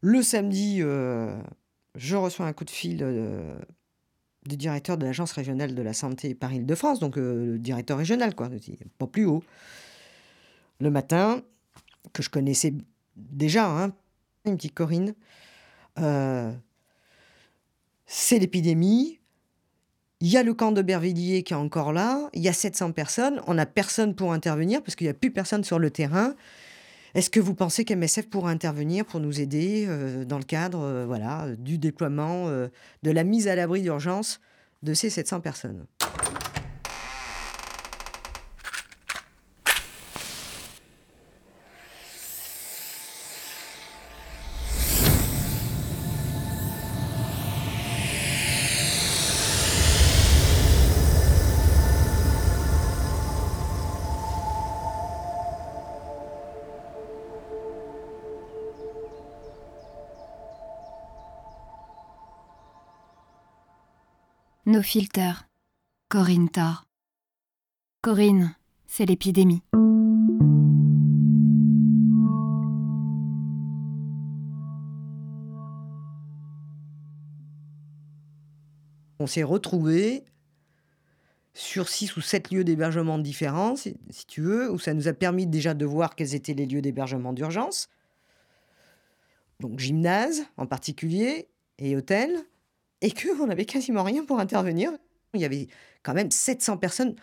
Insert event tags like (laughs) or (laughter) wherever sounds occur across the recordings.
Le samedi, euh, je reçois un coup de fil euh, du directeur de l'Agence régionale de la santé Paris-Île-de-France, donc euh, le directeur régional, quoi, pas plus haut. Le matin, que je connaissais déjà, hein, une petite Corinne, c'est l'épidémie. Il y a le camp de Bervilliers qui est encore là. Il y a 700 personnes. On n'a personne pour intervenir parce qu'il n'y a plus personne sur le terrain. Est-ce que vous pensez qu'MSF pourra intervenir pour nous aider euh, dans le cadre euh, voilà, du déploiement, euh, de la mise à l'abri d'urgence de ces 700 personnes? Nos filters. Corinne Thor. Corinne, c'est l'épidémie. On s'est retrouvés sur six ou sept lieux d'hébergement différents, si, tu veux, où ça nous a permis déjà de voir quels étaient les lieux d'hébergement d'urgence. Donc gymnase en particulier et hôtel et qu'on n'avait quasiment rien pour intervenir. Il y avait quand même 700 personnes.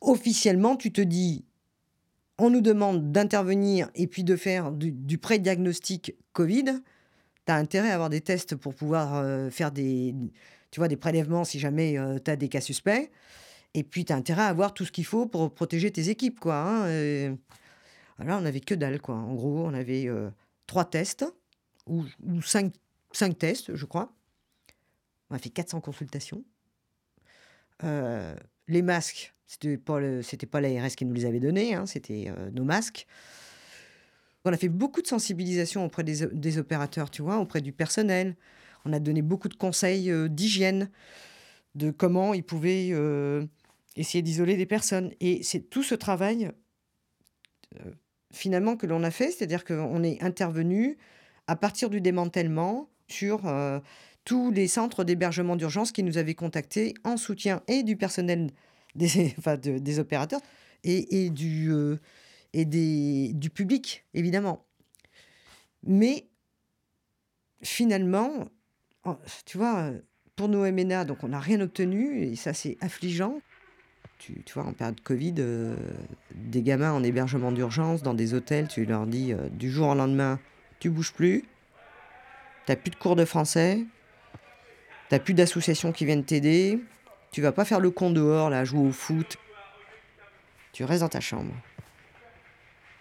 Officiellement, tu te dis, on nous demande d'intervenir et puis de faire du, pré-diagnostic Covid. Tu as intérêt à avoir des tests pour pouvoir euh, faire des, tu vois, des prélèvements si jamais euh, tu as des cas suspects. Et puis, tu as intérêt à avoir tout ce qu'il faut pour protéger tes équipes. Quoi, hein, on n'avait que dalle. Quoi. En gros, on avait euh, trois tests ou, cinq tests, je crois. On a fait 400 consultations. Euh, les masques, c'était pas pas l'ARS qui nous les avait donnés, hein, c'était euh, nos masques. On a fait beaucoup de sensibilisation auprès des, opérateurs, tu vois, auprès du personnel. On a donné beaucoup de conseils euh, d'hygiène, de comment ils pouvaient essayer d'isoler des personnes. Et c'est tout ce travail, finalement, que l'on a fait, c'est-à-dire qu'on est intervenu à partir du démantèlement sur tous les centres d'hébergement d'urgence qui nous avaient contactés en soutien et du personnel des, (laughs) opérateurs et, du, euh, et des, du public, évidemment. Mais finalement, tu vois, pour nos MNA, donc on n'a rien obtenu et ça c'est affligeant. Tu, vois, en période Covid, euh, des gamins en hébergement d'urgence dans des hôtels, tu leur dis euh, du jour au lendemain, tu bouges plus, tu n'as plus de cours de français, T'as plus d'associations qui viennent t'aider. Tu vas pas faire le con dehors, là, jouer au foot. Tu restes dans ta chambre.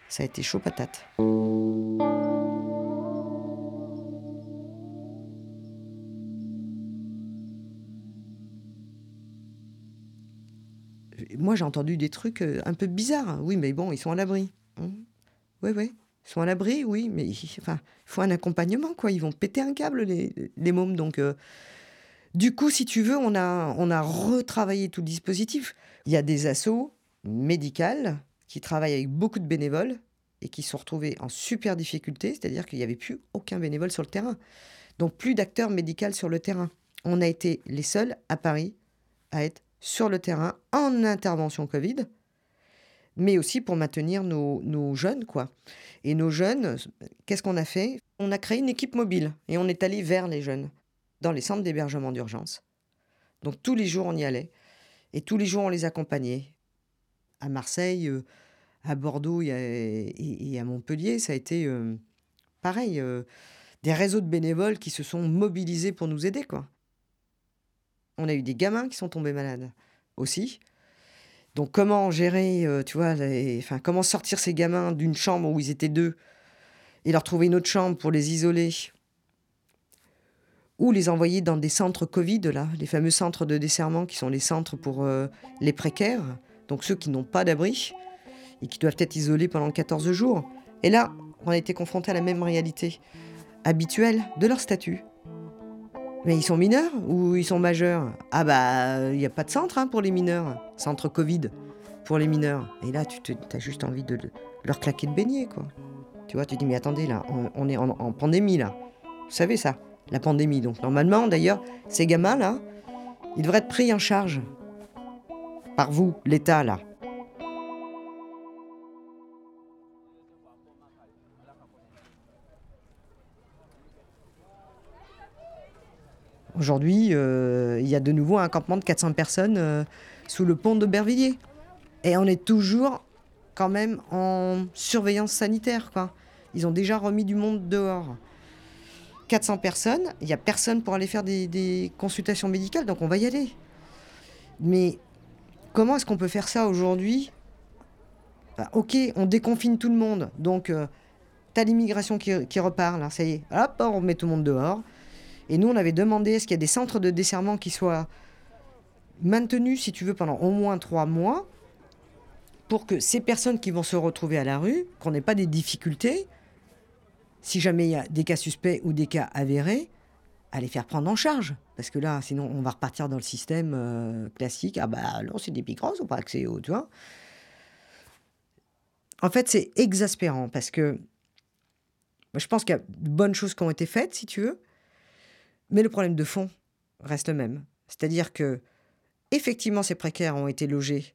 Ça a été chaud patate. Moi, j'ai entendu des trucs euh, un peu bizarres. Oui, mais bon, ils sont à l'abri. Oui, hein. oui. Ils sont à l'abri, oui, mais enfin, il faut un accompagnement, quoi. Ils vont péter un câble, les, mômes. Donc, euh, du coup, si tu veux, on a, retravaillé tout le dispositif. Il y a des assos médicales qui travaillent avec beaucoup de bénévoles et qui sont retrouvés en super difficulté, c'est-à-dire qu'il n'y avait plus aucun bénévole sur le terrain. Donc plus d'acteurs médicaux sur le terrain. On a été les seuls à Paris à être sur le terrain en intervention Covid, mais aussi pour maintenir nos, nos jeunes, quoi. Et nos jeunes, qu'est-ce qu'on a fait? On a créé une équipe mobile et on est allé vers les jeunes dans les centres d'hébergement d'urgence. Donc tous les jours, on y allait. Et tous les jours, on les accompagnait. À Marseille, euh, à Bordeaux et, à Montpellier, ça a été euh, pareil. Euh, des réseaux de bénévoles qui se sont mobilisés pour nous aider. quoi. On a eu des gamins qui sont tombés malades aussi. Donc comment gérer, tu vois, enfin, comment sortir ces gamins d'une chambre où ils étaient deux et leur trouver une autre chambre pour les isoler ou les envoyer dans des centres Covid, là, les fameux centres de desserrement qui sont les centres pour euh, les précaires, donc ceux qui n'ont pas d'abri et qui doivent être isolés pendant 14 jours. Et là, on a été confronté à la même réalité habituelle de leur statut. Mais ils sont mineurs ou ils sont majeurs? Ah bah, il n'y a pas de centre hein, pour les mineurs, centre Covid pour les mineurs. Et là, tu as juste envie de leur claquer de beignet, quoi. Tu vois, tu dis, mais attendez, là, on, est en pandémie, là Vous savez ça, la pandémie. Donc normalement, d'ailleurs, ces gamins-là, ils devraient être pris en charge par vous, l'État, là. Aujourd'hui, euh, il y a de nouveau un campement de 400 personnes euh, sous le pont d'Aubervilliers. Et on est toujours quand même en surveillance sanitaire. Quoi. Ils ont déjà remis du monde dehors. 400 personnes, il n'y a personne pour aller faire des, consultations médicales, donc on va y aller. Mais comment est-ce qu'on peut faire ça aujourd'hui? Bah, Ok, on déconfine tout le monde, donc euh, t'as l'immigration qui, qui, repart, là, ça y est, hop, on met tout le monde dehors. Et nous, on avait demandé est-ce qu'il y a des centres de desserrement qui soient maintenus, si tu veux, pendant au moins trois mois, pour que ces personnes qui vont se retrouver à la rue, qu'on n'ait pas des difficultés, si jamais il y a des cas suspects ou des cas avérés, à les faire prendre en charge. Parce que là, sinon, on va repartir dans le système euh, classique. Ah bah non, c'est des migrants, ils n'ont pas accès au... Tu En fait, c'est exaspérant parce que je pense qu'il y a de bonnes choses qui ont été faites, si tu veux. Mais le problème de fond reste le même. C'est-à-dire que, effectivement, ces précaires ont été logés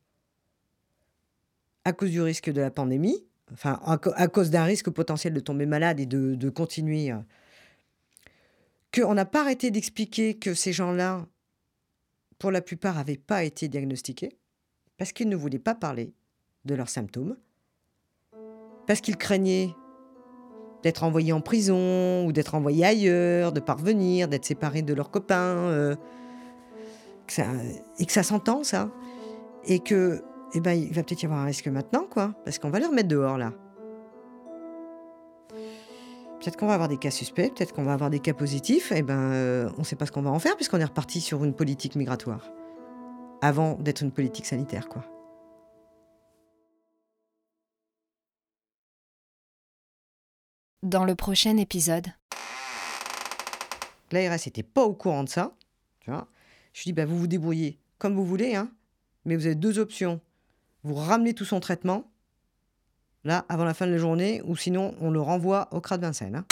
à cause du risque de la pandémie, enfin, à, cause d'un risque potentiel de tomber malade et de, continuer. Euh, qu'on n'a pas arrêté d'expliquer que ces gens-là, pour la plupart, n'avaient pas été diagnostiqués, parce qu'ils ne voulaient pas parler de leurs symptômes, parce qu'ils craignaient d'être envoyés en prison ou d'être envoyés ailleurs, de parvenir, d'être séparés de leurs copains, euh, et que ça s'entend ça, et que eh ben, il va peut-être y avoir un risque maintenant, quoi, parce qu'on va les remettre dehors là. Peut-être qu'on va avoir des cas suspects, peut-être qu'on va avoir des cas positifs, et eh ben, euh, on ne sait pas ce qu'on va en faire puisqu'on est reparti sur une politique migratoire avant d'être une politique sanitaire, quoi. Dans le prochain épisode. L'ARS n'était pas au courant de ça. Tu vois je dis, bah, vous vous débrouillez comme vous voulez, hein, mais vous avez deux options. Vous ramenez tout son traitement, là, avant la fin de la journée, ou sinon, on le renvoie au CRA de Vincennes. Hein.